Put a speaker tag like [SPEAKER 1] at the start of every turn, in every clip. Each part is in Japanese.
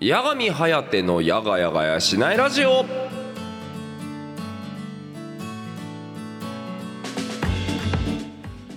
[SPEAKER 1] 八神颯のやがやがやしないラジオ。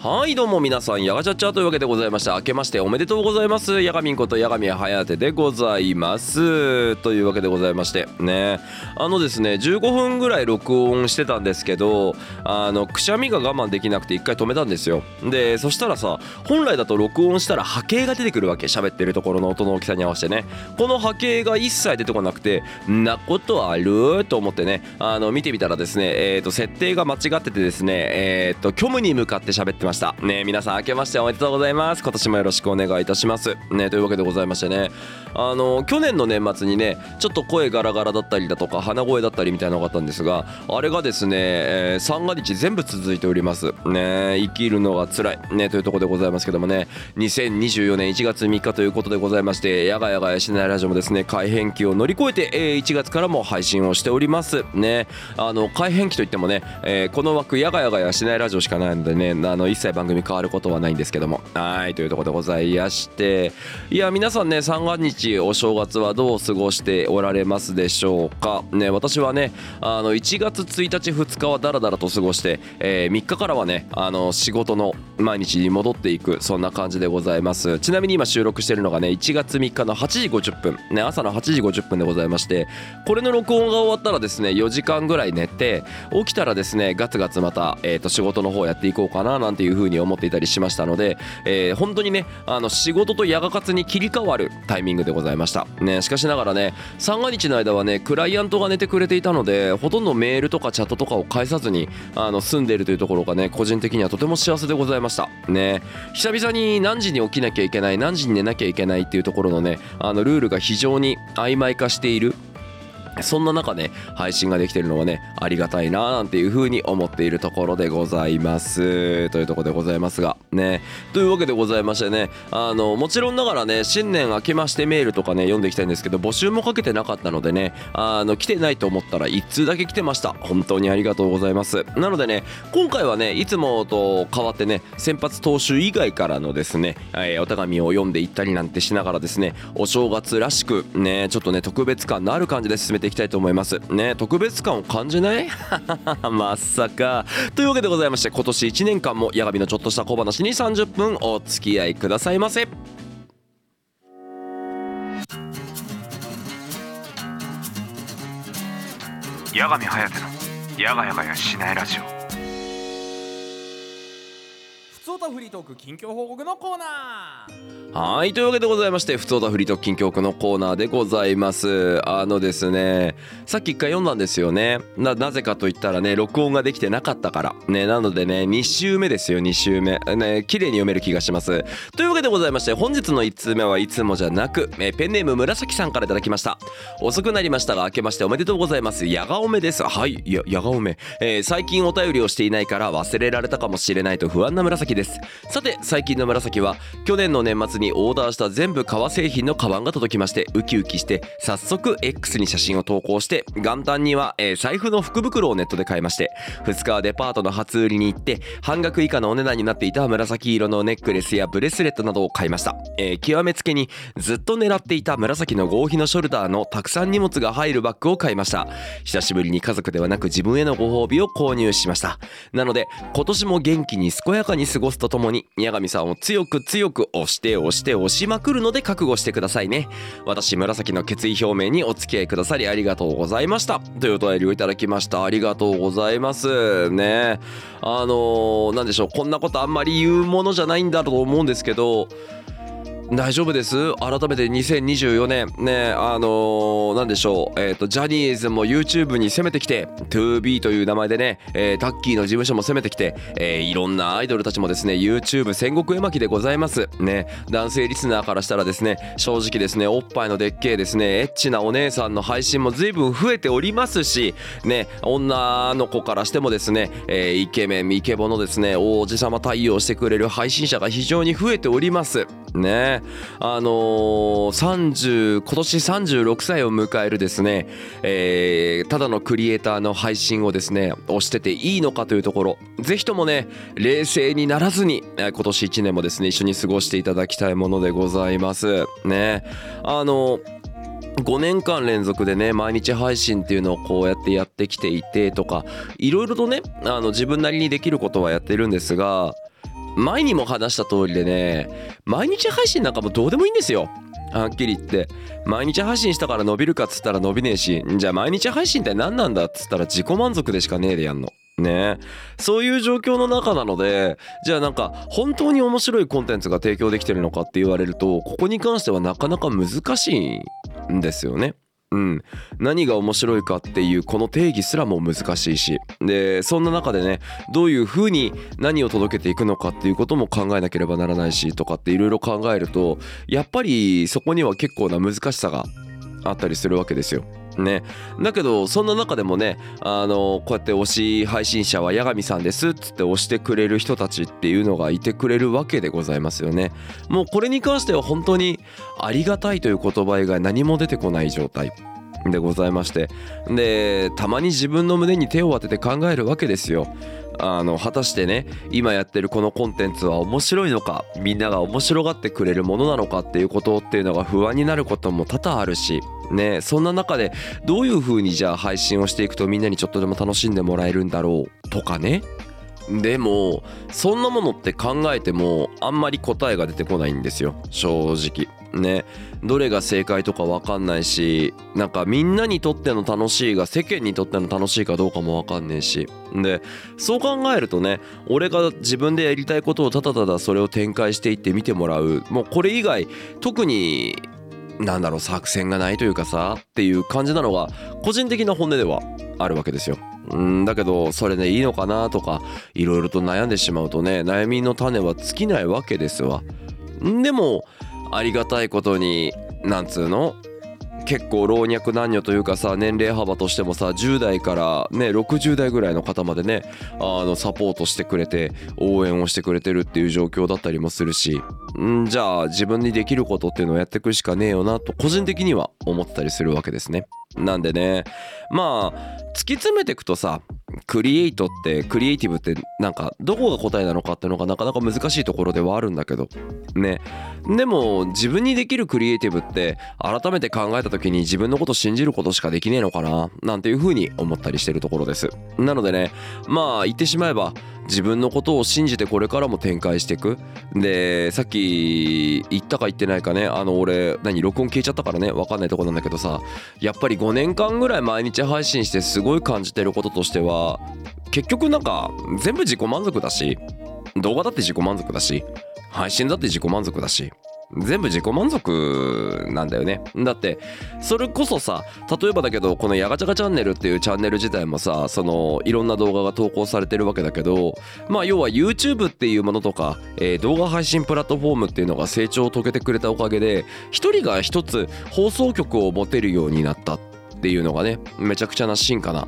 [SPEAKER 1] はいどうも皆さんやがちゃっちゃというわけでございまして明けましておめでとうございます。やがみんことやがみはやてでございます。というわけでございまして。ね。あのですね15分ぐらい録音してたんですけどあのくしゃみが我慢できなくて一回止めたんですよ。でそしたらさ本来だと録音したら波形が出てくるわけ。喋ってるところの音の大きさに合わせてね。この波形が一切出てこなくてんなことある？と思ってね。あの見てみたらですねえっ、と設定が間違っててですねえっ、と虚無に向かって喋ってました。ました。ね皆さん明けましておめでとうございます。今年もよろしくお願いいたします。ねというわけでございましてね。あの去年の年末にねちょっと声ガラガラだったりだとか鼻声だったりみたいなのがあったんですがあれがですね、えー、三が日全部続いております。ね生きるのが辛い。ねというとこでございますけどもね。2024年1月3日ということでございましてやがやがやしないラジオもですね改変期を乗り越えて、えー、1月からも配信をしております。ねあの改変期といってもね、えー、この枠やがやがやしないラジオしかないのでねあの切番組変わることはないんですけども。はいというところでございまして。いや皆さんね三が日お正月はどう過ごしておられますでしょうか。ね私はねあの1月1日2日はダラダラと過ごして、えー、3日からはねあの仕事の毎日に戻っていくそんな感じでございます。ちなみに今収録してるのがね1月3日の8時50分。ね朝の8時50分でございましてこれの録音が終わったらですね4時間ぐらい寝て起きたらですねガツガツまた、えー、と仕事の方やっていこうかななんていう風に思っていたりしましたので、えー、本当にねあの仕事とヤガ活に切り替わるタイミングでございました。ねしかしながらね三が日の間はねクライアントが寝てくれていたのでほとんどメールとかチャットとかを返さずにあの住んでいるというところがね個人的にはとても幸せでございました。ね久々に何時に起きなきゃいけない何時に寝なきゃいけないっていうところのねあのルールが非常に曖昧化している。そんな中ね配信ができてるのはねありがたいななんていう風に思っているところでございます。というところでございますがね。というわけでございましてねあのもちろんながらね新年明けましてメールとかね読んでいきたいんですけど募集もかけてなかったのでねあの来てないと思ったら1通だけ来てました。本当にありがとうございます。なのでね今回はねいつもと変わってね先発投手以外からのですね、えー、お手紙を読んでいったりなんてしながらですねお正月らしくねちょっとね特別感のある感じで進めていきたいと思います。ね特別感を感じない？まさか。というわけでございまして今年1年間も矢神のちょっとした小話に30分お付き合いくださいませ。
[SPEAKER 2] 矢神颯のやがやがやしないラジオ
[SPEAKER 3] つおたフリートーク近況報告のコーナー。
[SPEAKER 1] はいというわけでございましてふつおたフリートーク近況区のコーナーでございます。あのですねさっき一回読んだんですよね。なぜかと言ったらね録音ができてなかったから。ねなのでね2週目ですよ2週目。ね綺麗に読める気がします。というわけでございまして本日の1通目はいつもじゃなくえペンネーム紫さんからいただきました。遅くなりましたが明けましておめでとうございます。やがおめです。はいややがおめ、えー、最近お便りをしていないから忘れられたかもしれないと不安な紫です。です。さて最近の紫は去年の年末にオーダーした全部革製品のカバンが届きましてウキウキして早速 X に写真を投稿して元旦には、えー、財布の福袋をネットで買いまして2日はデパートの初売りに行って半額以下のお値段になっていた紫色のネックレスやブレスレットなどを買いました、えー、極めつけにずっと狙っていた紫の合皮のショルダーのたくさん荷物が入るバッグを買いました。久しぶりに家族ではなく自分へのご褒美を購入しました。なので今年も元気に健やかに過ごすとともに宮上さんを強く強く押して押して押しまくるので覚悟してください。ね私紫の決意表明にお付き合いくださりありがとうございました。というお便りをいただきました。ありがとうございますね。あのー、なんでしょう。こんなことあんまり言うものじゃないんだと思うんですけど大丈夫です？改めて2024年。ねあのー、なんでしょう。えっ、ー、とジャニーズも YouTube に攻めてきて 2B という名前でね、えー、タッキーの事務所も攻めてきて、えー、いろんなアイドルたちもですね YouTube 戦国絵巻でございます。ね男性リスナーからしたらですね正直ですねおっぱいのでっけえですねエッチなお姉さんの配信も随分増えておりますしね女の子からしてもですね、えー、イケメンイケボのですね王子様対応してくれる配信者が非常に増えております。ね。あのー、30今年36歳を迎えるですね、えー、ただのクリエイターの配信をですね押してていいのかというところぜひともね冷静にならずに今年1年もですね一緒に過ごしていただきたいものでございます。ね。あのー5年間連続でね毎日配信っていうのをこうやってやってきていてとかいろいろとねあの自分なりにできることはやってるんですが前にも話した通りでね毎日配信なんかもどうでもいいんですよ。はっきり言って。毎日配信したから伸びるかっつったら伸びねえしじゃあ毎日配信って何なんだっつったら自己満足でしかねえでやんの。ね。そういう状況の中なのでじゃあなんか本当に面白いコンテンツが提供できてるのかって言われるとここに関してはなかなか難しいんですよね。うん、何が面白いかっていうこの定義すらも難しいしでそんな中でねどういうふうに何を届けていくのかっていうことも考えなければならないしとかっていろいろ考えるとやっぱりそこには結構な難しさがあったりするわけですよ。ね、だけどそんな中でもねあのこうやって推し配信者は八神さんですっつって推してくれる人たちっていうのがいてくれるわけでございますよね。もうこれに関しては本当にありがたいという言葉以外何も出てこない状態でございまして。でたまに自分の胸に手を当てて考えるわけですよ。あの果たしてね今やってるこのコンテンツは面白いのかみんなが面白がってくれるものなのかっていうことっていうのが不安になることも多々あるしねそんな中でどういう風にじゃあ配信をしていくとみんなにちょっとでも楽しんでもらえるんだろうとかね。でもそんなものって考えてもあんまり答えが出てこないんですよ。正直。ね。どれが正解とか分かんないしなんかみんなにとっての楽しいが世間にとっての楽しいかどうかも分かんねえし。でそう考えるとね俺が自分でやりたいことをただただそれを展開していって見てもらう。もうこれ以外特になんだろう作戦がないというかさっていう感じなのが個人的な本音ではあるわけですよ。んだけどそれでいいのかなとかいろいろと悩んでしまうとね悩みの種は尽きないわけですわ。でもありがたいことになんつうの？結構老若男女というかさ年齢幅としてもさ10代からね60代ぐらいの方までねあのサポートしてくれて応援をしてくれてるっていう状況だったりもするしんじゃあ自分にできることっていうのをやっていくしかねえよなと個人的には思ってたりするわけですね。なんでねまあ突き詰めていくとさクリエイトってクリエイティブってなんかどこが答えなのかっていうのがなかなか難しいところではあるんだけど。ね。でも自分にできるクリエイティブって改めて考えた時に自分のこと信じることしかできねえのかななんていうふうに思ったりしてるところです。なのでねまあ言ってしまえば自分のことを信じてこれからも展開していく。でさっき言ったか言ってないかね。あの俺何録音消えちゃったからね。分かんないとこなんだけどさ。やっぱり5年間ぐらい毎日配信してすごい感じてることとしては結局なんか全部自己満足だし動画だって自己満足だし配信だって自己満足だし。全部自己満足なんだよね。だってそれこそさ例えばだけどこの「やがちゃがチャンネル」っていうチャンネル自体もさそのいろんな動画が投稿されてるわけだけどまあ要は YouTube っていうものとか、えー動画配信プラットフォームっていうのが成長を遂げてくれたおかげで一人が一つ放送局を持てるようになったっていうのがねめちゃくちゃな進化な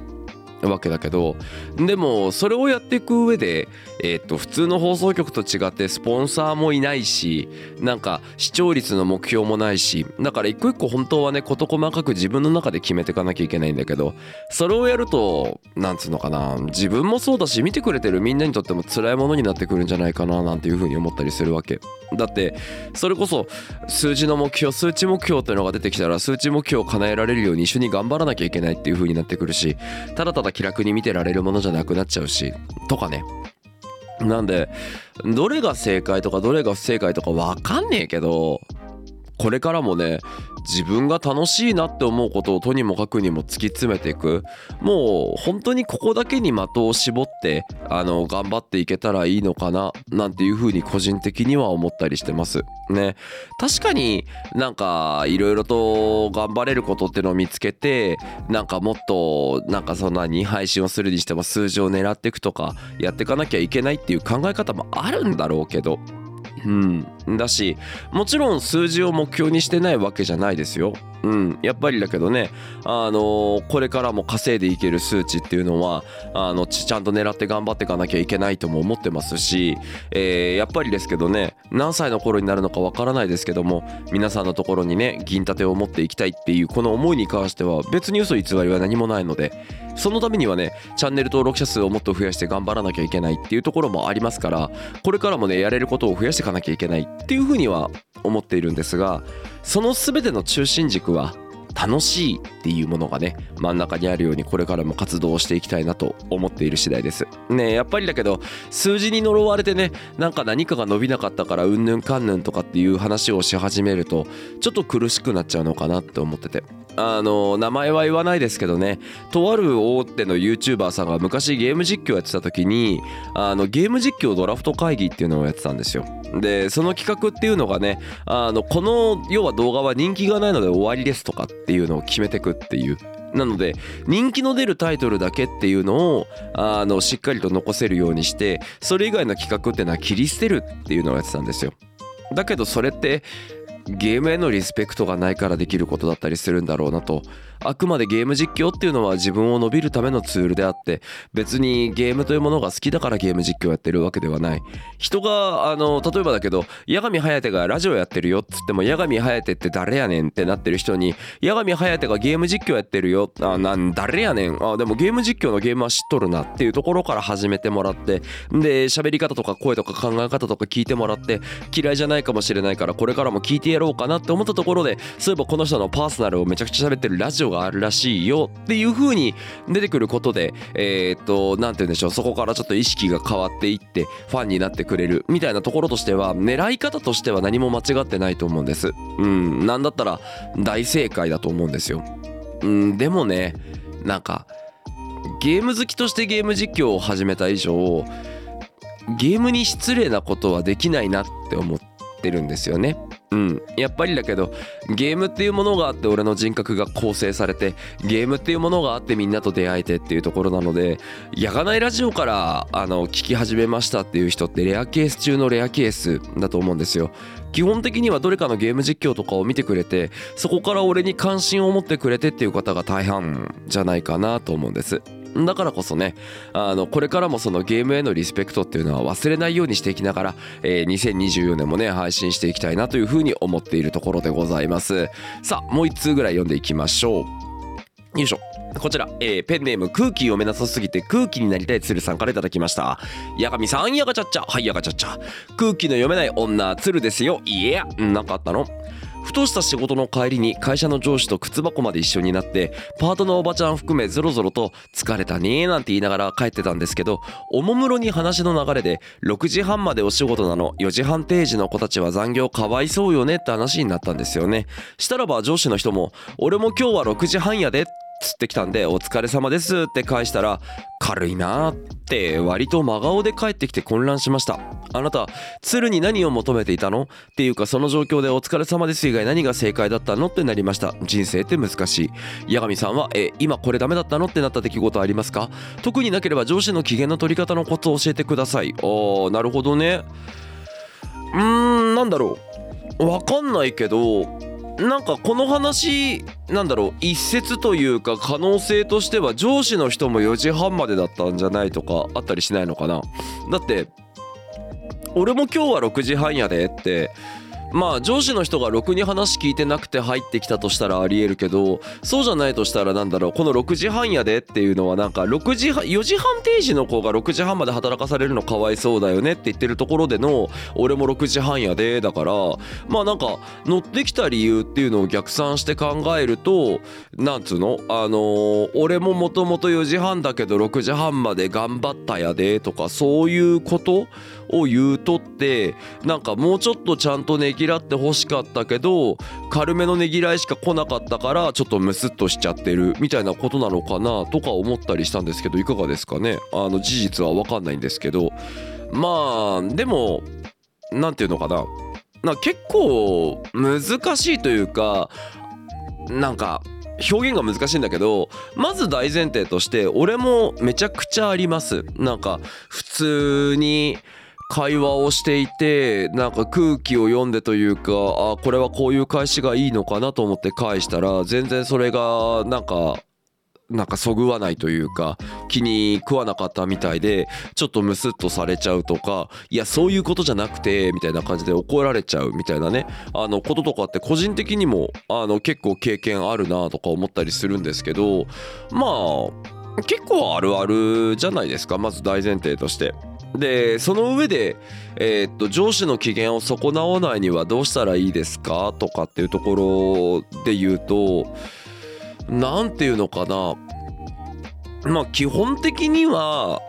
[SPEAKER 1] わけだけどでもそれをやっていく上で、えー、と普通の放送局と違ってスポンサーもいないしなんか視聴率の目標もないしだから一個一個本当はね事細かく自分の中で決めていかなきゃいけないんだけどそれをやるとなんつうのかな自分もそうだし見てくれてるみんなにとっても辛いものになってくるんじゃないかななんていうふうに思ったりするわけ。だってそれこそ数字の目標数値目標っていうのが出てきたら数値目標を叶えられるように一緒に頑張らなきゃいけないっていう風になってくるしただただ気楽に見てられるものじゃなくなっちゃうしとかね。なんでどれが正解とかどれが不正解とか分かんねえけどこれからもね自分が楽しいなって思うことをとにもかくにも突き詰めていく。もう本当にここだけに的を絞ってあの頑張っていけたらいいのかななんていうふうに個人的には思ったりしてます。ね。確かになんかいろいろと頑張れることってのを見つけてなんかもっとなんかそんなに配信をするにしても数字を狙っていくとかやっていかなきゃいけないっていう考え方もあるんだろうけど。うん、だしもちろん数字を目標にしてないわけじゃないですよ。うん、やっぱりだけどね、あのーこれからも稼いでいける数値っていうのはあのちゃんと狙って頑張っていかなきゃいけないとも思ってますし、えーやっぱりですけどね何歳の頃になるのかわからないですけども皆さんのところにね銀盾を持っていきたいっていうこの思いに関しては別に嘘偽りは何もないのでそのためにはねチャンネル登録者数をもっと増やして頑張らなきゃいけないっていうところもありますからこれからもねやれることを増やしていかなきゃいけないっていうふうには思っているんですがその全ての中心軸は楽しいっていうものがね真ん中にあるようにこれからも活動をしていきたいなと思っている次第です。ねやっぱりだけど数字に呪われてねなんか何かが伸びなかったからうんぬんかんぬんとかっていう話をし始めるとちょっと苦しくなっちゃうのかなって思ってて。あの名前は言わないですけどね。とある大手の YouTuber さんが昔ゲーム実況やってた時にあのゲーム実況ドラフト会議っていうのをやってたんですよ。でその企画っていうのがねあのこの要は動画は人気がないので終わりですとかっていうのを決めてくっていう。なので人気の出るタイトルだけっていうのをあのしっかりと残せるようにしてそれ以外の企画っていうのは切り捨てるっていうのをやってたんですよ。だけどそれってゲームへのリスペクトがないからできることだったりするんだろうなとあくまでゲーム実況っていうのは自分を伸びるためのツールであって別にゲームというものが好きだからゲーム実況やってるわけではない。人があの例えばだけど八神颯がラジオやってるよっつっても八神颯って誰やねんってなってる人に八神颯がゲーム実況やってるよあなん誰やねん。あでもゲーム実況のゲームは知っとるなっていうところから始めてもらってで喋り方とか声とか考え方とか聞いてもらって嫌いじゃないかもしれないからこれからも聞いてやろうかなって思ったところでそういえばこの人のパーソナルをめちゃくちゃ喋ってるラジオがあるらしいよっていう風に出てくることでえーっと何て言うんでしょうそこからちょっと意識が変わっていってファンになってくれるみたいなところとしては狙い方としては何も間違ってないと思うんですうんなんだったら大正解だと思うんですようんでもねなんかゲーム好きとしてゲーム実況を始めた以上ゲームに失礼なことはできないなって思ってるんですよね。うん、やっぱりだけどゲームっていうものがあって俺の人格が構成されてゲームっていうものがあってみんなと出会えてっていうところなのでやがないラジオからあの聞き始めましたっていう人ってレアケース中のレアケースだと思うんですよ。基本的にはどれかのゲーム実況とかを見てくれてそこから俺に関心を持ってくれてっていう方が大半じゃないかなと思うんです。だからこそねあのこれからもそのゲームへのリスペクトっていうのは忘れないようにしていきながら、えー2024年もね配信していきたいなというふうに思っているところでございます。さあもう一通ぐらい読んでいきましょう。よいしょ。こちら、えーペンネーム空気読めなさすぎて空気になりたい鶴さんからいただきました。八神さんやがちゃっちゃ。はいやがちゃっちゃ。空気の読めない女鶴ですよ。いやなんかあったの？ふとした仕事の帰りに会社の上司と靴箱まで一緒になってパートのおばちゃん含めゾロゾロと「疲れたね」なんて言いながら帰ってたんですけどおもむろに話の流れで6時半までお仕事なの4時半定時の子たちは残業かわいそうよねって話になったんですよね。したらば上司の人も「俺も今日は6時半やで」つってきたんで「お疲れ様です」って返したら「軽いな」って割と真顔で帰ってきて混乱しました。あなた鶴に何を求めていたの？っていうかその状況で「お疲れ様です」以外何が正解だったの？ってなりました。人生って難しい。八神さんは「え今これダメだったの?」ってなった出来事ありますか？特になければ上司の機嫌の取り方のコツを教えてください。あーなるほどね。うーんなんだろう。わかんないけどなんかこの話なんだろう一説というか可能性としては上司の人も4時半までだったんじゃないとかあったりしないのかな。だって俺も今日は6時半やでってまあ上司の人がろくに話聞いてなくて入ってきたとしたらありえるけどそうじゃないとしたらなんだろうこの6時半やでっていうのはなんか6時半4時半定時の子が6時半まで働かされるのかわいそうだよねって言ってるところでの俺も6時半やでだからまあなんか乗ってきた理由っていうのを逆算して考えるとなんつうのあの俺ももともと4時半だけど6時半まで頑張ったやでとかそういうことを言うとってなんかもうちょっとちゃんとねぎらってほしかったけど軽めのねぎらいしか来なかったからちょっとムスッとしちゃってるみたいなことなのかなとか思ったりしたんですけどいかがですかね？あの事実は分かんないんですけど。まあでもなんていうのかな？なか結構難しいというかなんか表現が難しいんだけどまず大前提として俺もめちゃくちゃあります。なんか普通に会話をしていてなんか空気を読んでというかあこれはこういう返しがいいのかなと思って返したら全然それがなんかなんかそぐわないというか気に食わなかったみたいでちょっとムスッとされちゃうとかいやそういうことじゃなくてみたいな感じで怒られちゃうみたいなねあのこととかって個人的にもあの結構経験あるなとか思ったりするんですけどまあ結構あるあるじゃないですかまず大前提として。でその上で、えーっと上司の機嫌を損なわないにはどうしたらいいですか？とかっていうところで言うとなんていうのかな？まあ基本的には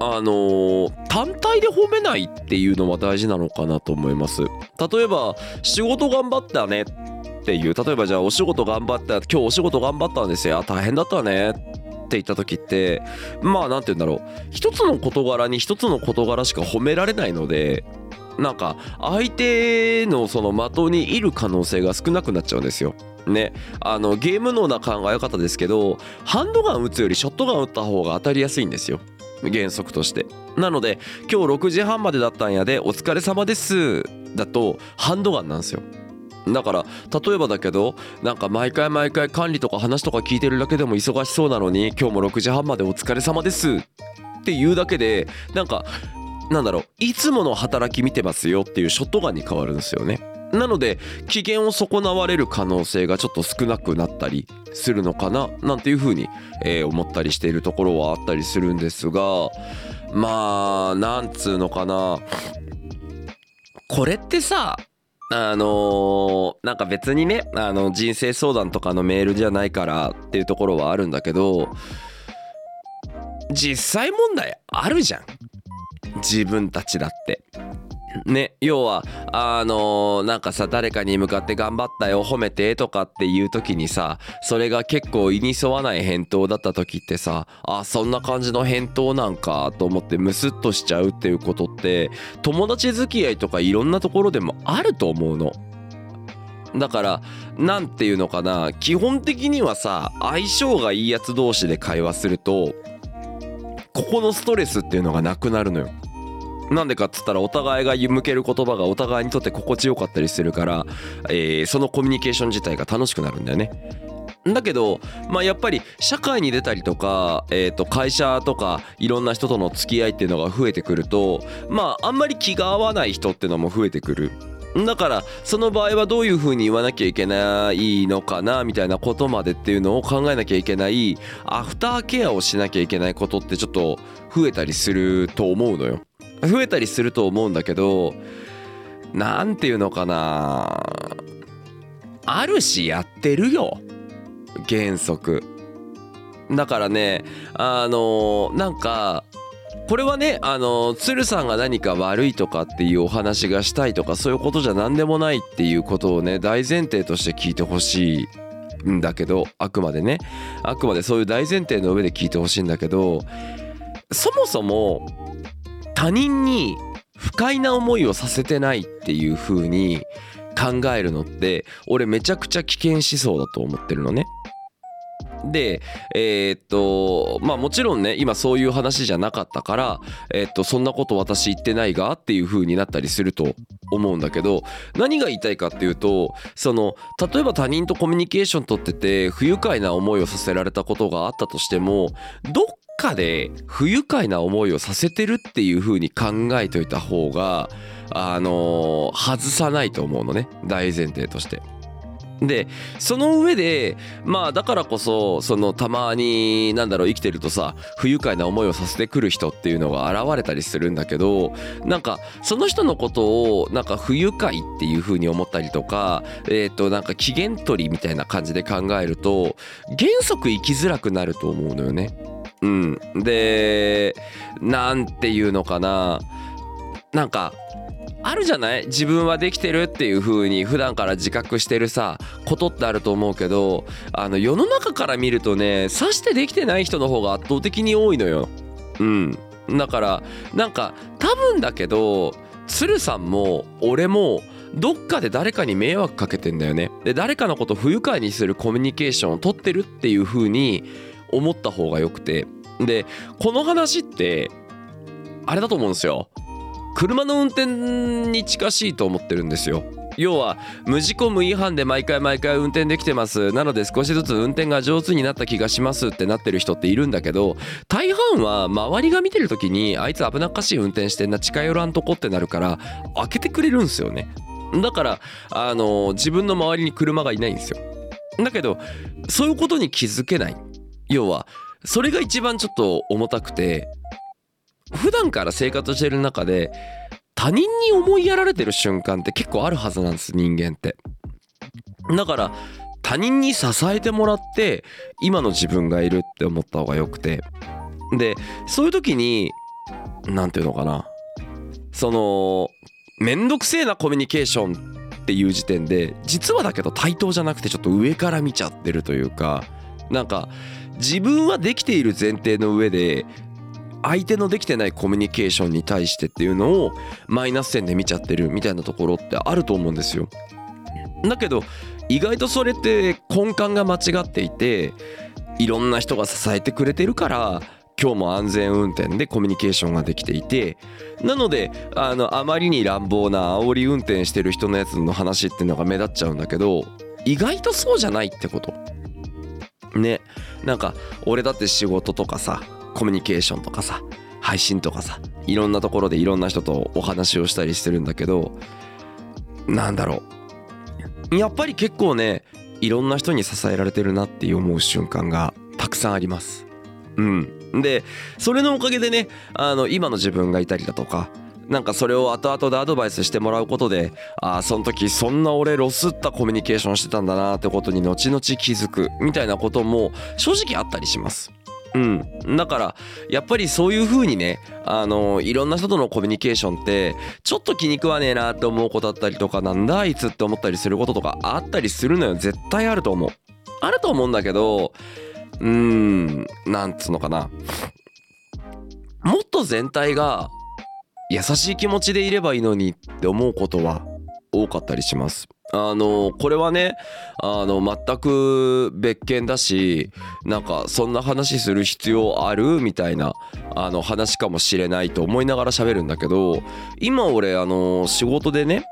[SPEAKER 1] あのー単体で褒めないっていうのは大事なのかなと思います。例えば仕事頑張ったねっていう例えばじゃあお仕事頑張った今日お仕事頑張ったんですよ。大変だったね。って言った時ってまあなんて言うんだろう。一つの事柄に一つの事柄しか褒められないのでなんか相手のその的にいる可能性が少なくなっちゃうんですよ。ね、あのゲーム脳な考え方ですけどハンドガン撃つよりショットガン撃った方が当たりやすいんですよ。原則として。なので今日6時半までだったんやでお疲れ様ですだとハンドガンなんですよ。だから例えばだけどなんか毎回毎回管理とか話とか聞いてるだけでも忙しそうなのに今日も6時半までお疲れ様ですっていうだけでなんかなんだろういつもの働き見てますよっていうショットガンに変わるんですよね。なので機嫌を損なわれる可能性がちょっと少なくなったりするのかななんていうふうに、えー思ったりしているところはあったりするんですがまあなんつうのかな。これってさあのーなんか別にねあの人生相談とかのメールじゃないからっていうところはあるんだけど実際問題あるじゃん自分たちだって。ね要はあのーなんかさ誰かに向かって頑張ったよ褒めてとかっていう時にさそれが結構意に沿わない返答だった時ってさあそんな感じの返答なんかと思ってムスッとしちゃうっていうことって友達付き合いとかいろんなところでもあると思うの。だからなんていうのかな基本的にはさ相性がいいやつ同士で会話するとここのストレスっていうのがなくなるのよ。なんでかっつったらお互いが向ける言葉がお互いにとって心地よかったりするから、えーそのコミュニケーション自体が楽しくなるんだよね。だけど、まあ、やっぱり社会に出たりとか、えー、と会社とかいろんな人との付き合いっていうのが増えてくるとまああんまり気が合わない人っていうのも増えてくる。だからその場合はどういうふうに言わなきゃいけないのかなみたいなことまでっていうのを考えなきゃいけないアフターケアをしなきゃいけないことってちょっと増えたりすると思うのよ。増えたりすると思うんだけどなんていうのかな。あるしやってるよ。原則。だからねあのなんかこれはねあの鶴さんが何か悪いとかっていうお話がしたいとかそういうことじゃ何でもないっていうことをね大前提として聞いてほしいんだけどあくまでね。あくまでそういう大前提の上で聞いてほしいんだけどそもそも他人に不快な思いをさせてないっていう風に考えるのって俺めちゃくちゃ危険思想だと思ってるのね。でえーっとまあもちろんね今そういう話じゃなかったからえーっとそんなこと私言ってないがっていう風になったりすると思うんだけど何が言いたいかっていうとその例えば他人とコミュニケーション取ってて不愉快な思いをさせられたことがあったとしてもどっかで不愉快な思いをさせてるっていう風に考えといた方があのー外さないと思うのね大前提として。でその上でまあだからこそそのたまになんだろう生きてるとさ不愉快な思いをさせてくる人っていうのが現れたりするんだけどなんかその人のことをなんか不愉快っていう風に思ったりとかえっ、となんか機嫌取りみたいな感じで考えると原則生きづらくなると思うのよね。うん、でなんていうのかななんかあるじゃない？自分はできてるっていう風に普段から自覚してるさことってあると思うけどあの世の中から見るとねさしてできてない人の方が圧倒的に多いのよ。うん、だからなんか多分だけど鶴さんも俺もどっかで誰かに迷惑かけてんだよね。で誰かのこと不愉快にするコミュニケーションを取ってるっていう風に思った方がよくて。でこの話ってあれだと思うんですよ。車の運転に近しいと思ってるんですよ。要は無事故無違反で毎回毎回運転できてます。なので少しずつ運転が上手になった気がしますってなってる人っているんだけど大半は周りが見てる時にあいつ危なっかしい運転してんな近寄らんとこってなるから開けてくれるんですよね。だからあの自分の周りに車がいないんですよ。だけどそういうことに気づけない。要はそれが一番ちょっと重たくて普段から生活してる中で他人に思いやられてる瞬間って結構あるはずなんです人間って。だから他人に支えてもらって今の自分がいるって思った方がよくて。でそういう時に何て言うのかな。そのめんどくせえなコミュニケーションっていう時点で実はだけど対等じゃなくてちょっと上から見ちゃってるというかなんか自分はできている前提の上で相手のできてないコミュニケーションに対してっていうのをマイナス線で見ちゃってるみたいなところってあると思うんですよ。だけど意外とそれって根幹が間違っていていろんな人が支えてくれてるから今日も安全運転でコミュニケーションができていてなのであのあまりに乱暴な煽り運転してる人のやつの話っていうのが目立っちゃうんだけど意外とそうじゃないってことね。なんか俺だって仕事とかさコミュニケーションとかさ配信とかさいろんなところでいろんな人とお話をしたりしてるんだけどなんだろう。やっぱり結構ねいろんな人に支えられてるなって思う瞬間がたくさんあります。うん。でそれのおかげでねあの今の自分がいたりだとかなんかそれを後々でアドバイスしてもらうことでああその時そんな俺ロスったコミュニケーションしてたんだなってことに後々気づくみたいなことも正直あったりします。うん、だからやっぱりそういう風にねあのいろんな人とのコミュニケーションってちょっと気に食わねえなって思うことだったりとかなんだあいつって思ったりすることとかあったりするのよ。絶対あると思う。あると思うんだけどうーんなんつうのかな。もっと全体が優しい気持ちでいればいいのにって思うことは多かったりします。あのこれはねあの全く別件だしなんかそんな話する必要あるみたいなあの話かもしれないと思いながら喋るんだけど今俺あの仕事でね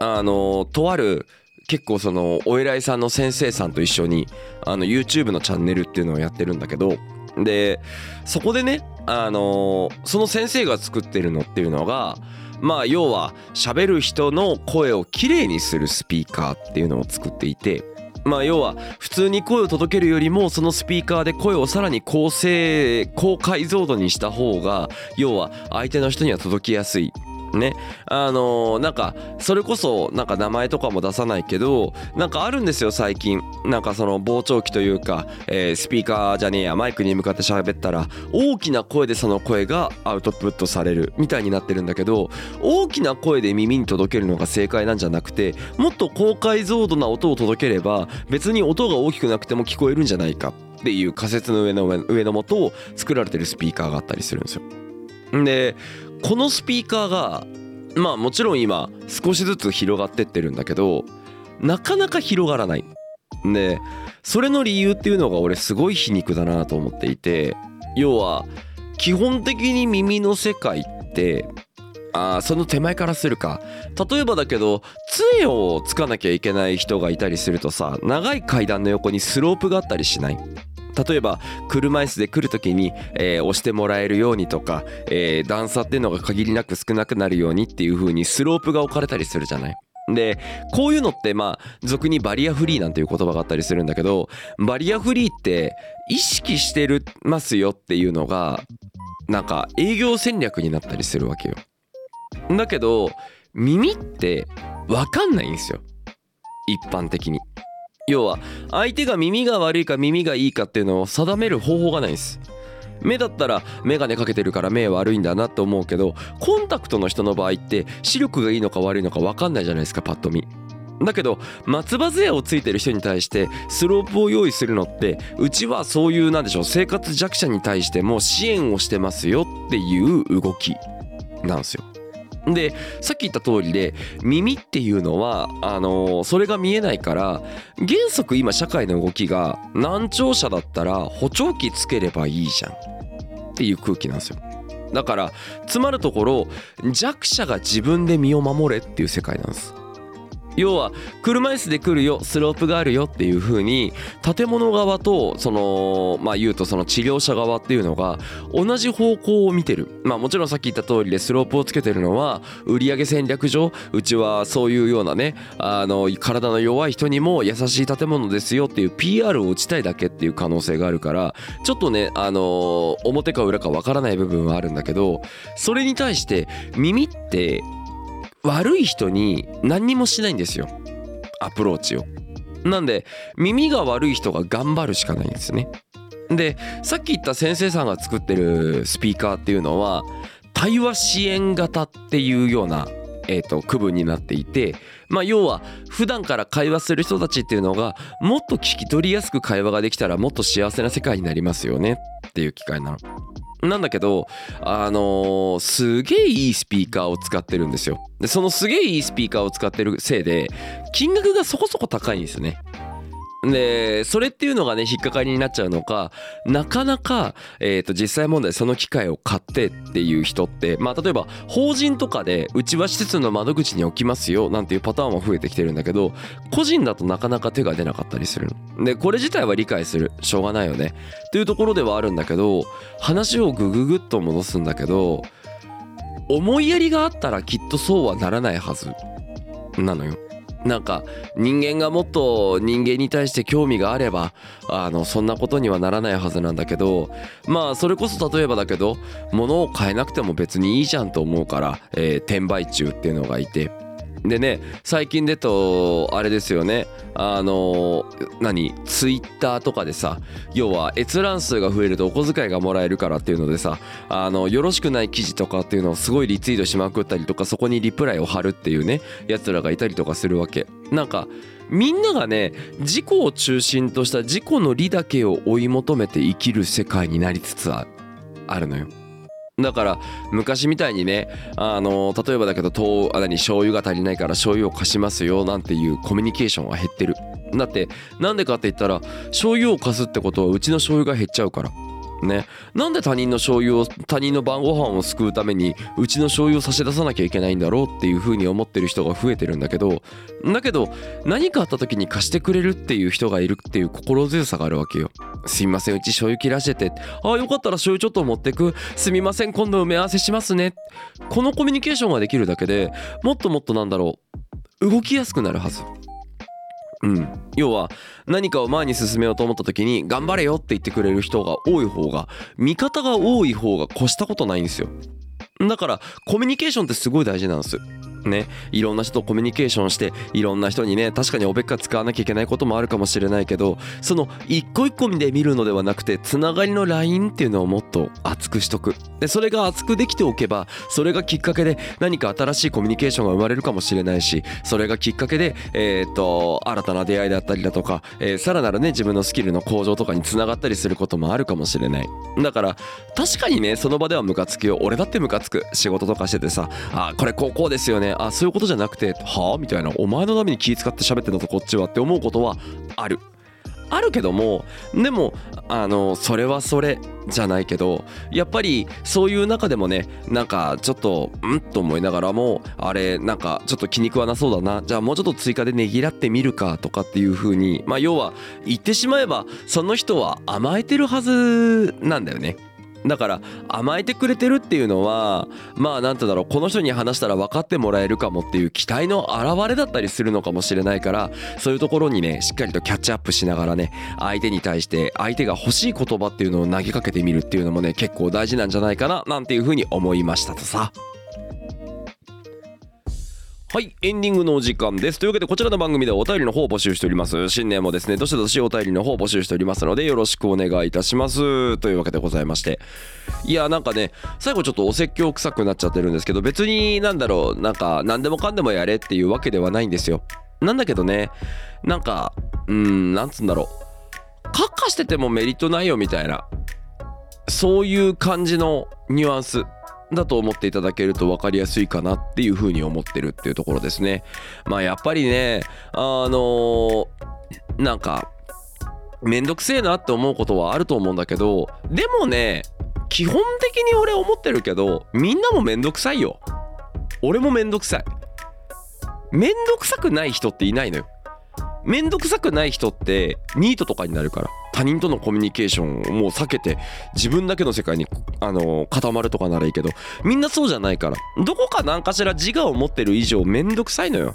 [SPEAKER 1] あのとある結構そのお偉いさんの先生さんと一緒にあの YouTube のチャンネルっていうのをやってるんだけどでそこでねあのその先生が作ってるのっていうのがまあ要は喋る人の声をきれいにするスピーカーっていうのを作っていてまあ要は普通に声を届けるよりもそのスピーカーで声をさらに高精高解像度にした方が要は相手の人には届きやすい。ねあのー、なんかそれこそなんか名前とかも出さないけどなんかあるんですよ最近なんかその傍聴器というか、えー、スピーカーじゃねえやマイクに向かって喋ったら大きな声でその声がアウトプットされるみたいになってるんだけど大きな声で耳に届けるのが正解なんじゃなくてもっと高解像度な音を届ければ別に音が大きくなくても聞こえるんじゃないかっていう仮説の上の上のもとを作られてるスピーカーがあったりするんですよ。でこのスピーカーがまあもちろん今少しずつ広がってってるんだけどなかなか広がらない。でそれの理由っていうのが俺すごい皮肉だなと思っていて要は基本的に耳の世界ってあその手前からするか例えばだけど杖をつかなきゃいけない人がいたりするとさ長い階段の横にスロープがあったりしない例えば車椅子で来る時に、えー、押してもらえるようにとか、えー、段差っていうのが限りなく少なくなるようにっていう風にスロープが置かれたりするじゃない？でこういうのってまあ俗にバリアフリーなんていう言葉があったりするんだけどバリアフリーって意識してるますよっていうのがなんか営業戦略になったりするわけよ。だけど耳って分かんないんですよ。一般的に。要は相手が耳が悪いか耳がいいかっていうのを定める方法がないんです。目だったら眼鏡かけてるから目悪いんだなと思うけどコンタクトの人の場合って視力がいいのか悪いのか分かんないじゃないですかパッと見。だけど松葉杖をついてる人に対してスロープを用意するのってうちはそういうなんでしょう生活弱者に対しても支援をしてますよっていう動きなんですよ。でさっき言った通りで耳っていうのはあのー、それが見えないから原則今社会の動きが難聴者だったら補聴器つければいいじゃん。っていう空気なんですよ。だからつまるところ弱者が自分で身を守れっていう世界なんです。要は車椅子で来るよスロープがあるよっていう風に建物側とそのまあ言うとその治療者側っていうのが同じ方向を見てる。まあもちろんさっき言った通りでスロープをつけてるのは売上戦略上うちはそういうようなねあの体の弱い人にも優しい建物ですよっていう PR を打ちたいだけっていう可能性があるからちょっとねあの表か裏かわからない部分はあるんだけどそれに対して耳って悪い人に何にもしないんですよ。アプローチを。なんで耳が悪い人が頑張るしかないんですね。でさっき言った先生さんが作ってるスピーカーっていうのは対話支援型っていうようなえー、と区分になっていて、まあ、要は普段から会話する人たちっていうのがもっと聞き取りやすく会話ができたらもっと幸せな世界になりますよねっていう機会なの。なんだけど、あのー、すげえいいスピーカーを使ってるんですよ。で、そのすげえいいスピーカーを使ってるせいで、金額がそこそこ高いんですよね。でそれっていうのがね引っかかりになっちゃうのかなかなか、えー、と実際問題その機械を買ってっていう人ってまあ例えば法人とかでうちは施設の窓口に置きますよなんていうパターンも増えてきてるんだけど個人だとなかなか手が出なかったりする。でこれ自体は理解するしょうがないよねっていうところではあるんだけど話をグググっと戻すんだけど思いやりがあったらきっとそうはならないはずなのよ。なんか人間がもっと人間に対して興味があればあのそんなことにはならないはずなんだけどまあそれこそ例えばだけど物を買えなくても別にいいじゃんと思うから、えー、転売中っていうのがいて。でね最近でとあれですよね。あの何？ツイッターとかでさ要は閲覧数が増えるとお小遣いがもらえるからっていうのでさあのよろしくない記事とかっていうのをすごいリツイートしまくったりとかそこにリプライを貼るっていうねやつらがいたりとかするわけ。なんかみんながね自己を中心とした自己の利だけを追い求めて生きる世界になりつつあるのよ。だから昔みたいにねあの例えばだけど糖あ何醤油が足りないから醤油を貸しますよなんていうコミュニケーションは減ってる。だってなんでかって言ったら醤油を貸すってことはうちの醤油が減っちゃうから。ね。なんで他人の醤油を他人の晩ご飯を救うためにうちの醤油を差し出さなきゃいけないんだろうっていう風に思ってる人が増えてるんだけどだけど何かあった時に貸してくれるっていう人がいるっていう心強さがあるわけよ。すいませんうち醤油切らして。てああよかったら醤油ちょっと持ってく。すみません今度埋め合わせしますね。このコミュニケーションができるだけでもっともっとなんだろう動きやすくなるはず。うん、要は何かを前に進めようと思った時に頑張れよって言ってくれる人が多い方が味方が多い方が越したことないんですよ。だからコミュニケーションってすごい大事なんですねいろんな人とコミュニケーションしていろんな人にね確かにおべっか使わなきゃいけないこともあるかもしれないけどその一個一個で見るのではなくてつながりのラインっていうのをもっと厚くしとく。でそれが厚くできておけばそれがきっかけで何か新しいコミュニケーションが生まれるかもしれないしそれがきっかけでえっ、と新たな出会いだったりだとか、えー、さらなるね自分のスキルの向上とかにつながったりすることもあるかもしれない。だから確かにねその場ではムカつくよ。俺だってムカつく。仕事とかしててさあこれこうこうですよね。あそういうことじゃなくてはあ？みたいな。お前のために気使って喋ってんだぞこっちは。って思うことはある。あるけどもでもあのそれはそれじゃないけどやっぱりそういう中でもねなんかちょっとん？と思いながらもあれなんかちょっと気に食わなそうだな。じゃあもうちょっと追加でねぎらってみるかとかっていう風にまあ要は言ってしまえばその人は甘えてるはずなんだよね。だから甘えてくれてるっていうのはまあなんてだろうこの人に話したら分かってもらえるかもっていう期待の表れだったりするのかもしれないからそういうところにねしっかりとキャッチアップしながらね相手に対して相手が欲しい言葉っていうのを投げかけてみるっていうのもね結構大事なんじゃないかななんていうふうに思いましたとさ。はい、エンディングのお時間です。というわけで、こちらの番組ではお便りの方を募集しております。新年もですね、どしどしお便りの方を募集しておりますので、よろしくお願いいたします。というわけでございまして。いや、なんかね、最後ちょっとお説教臭くなっちゃってるんですけど、別になんだろう、なんか、何でもかんでもやれっていうわけではないんですよ。なんだけどね、なんか、うーん、なんつうんだろう。カッカしててもメリットないよみたいな、そういう感じのニュアンス。だと思っていただけると分かりやすいかなっていうふうに思ってるっていうところですね。まあやっぱりねあのー、なんかめんどくせえなって思うことはあると思うんだけどでもね基本的に俺思ってるけどみんなもめんどくさいよ。俺もめんどくさい。めんどくさくない人っていないのよ。面倒くさくない人ってニートとかになるから他人とのコミュニケーションをもう避けて自分だけの世界にあの固まるとかならいいけどみんなそうじゃないからどこか何かしら自我を持ってる以上面倒くさいのよ。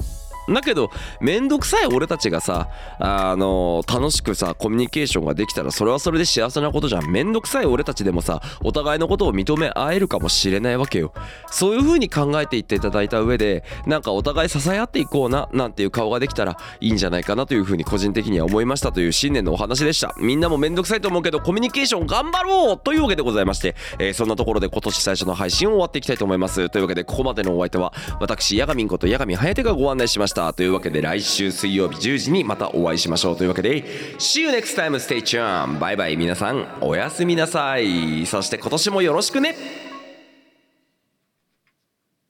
[SPEAKER 1] だけどめんどくさい俺たちがさあの楽しくさコミュニケーションができたらそれはそれで幸せなことじゃん。めんどくさい俺たちでもさお互いのことを認め合えるかもしれないわけよ。そういう風に考えていっていただいた上でなんかお互い支え合っていこうななんていう顔ができたらいいんじゃないかなという風に個人的には思いましたという新年のお話でした。みんなもめんどくさいと思うけどコミュニケーション頑張ろうというわけでございまして、えーそんなところで今年最初の配信を終わっていきたいと思います。というわけでここまでのお相手は私ヤガミンことヤガミハヤテがご案内しました。したというわけで来週水曜日10時にまたお会いしましょうというわけで See you next time. Stay tuned. バイバイ皆さんおやすみなさい。そして今年もよろしくね。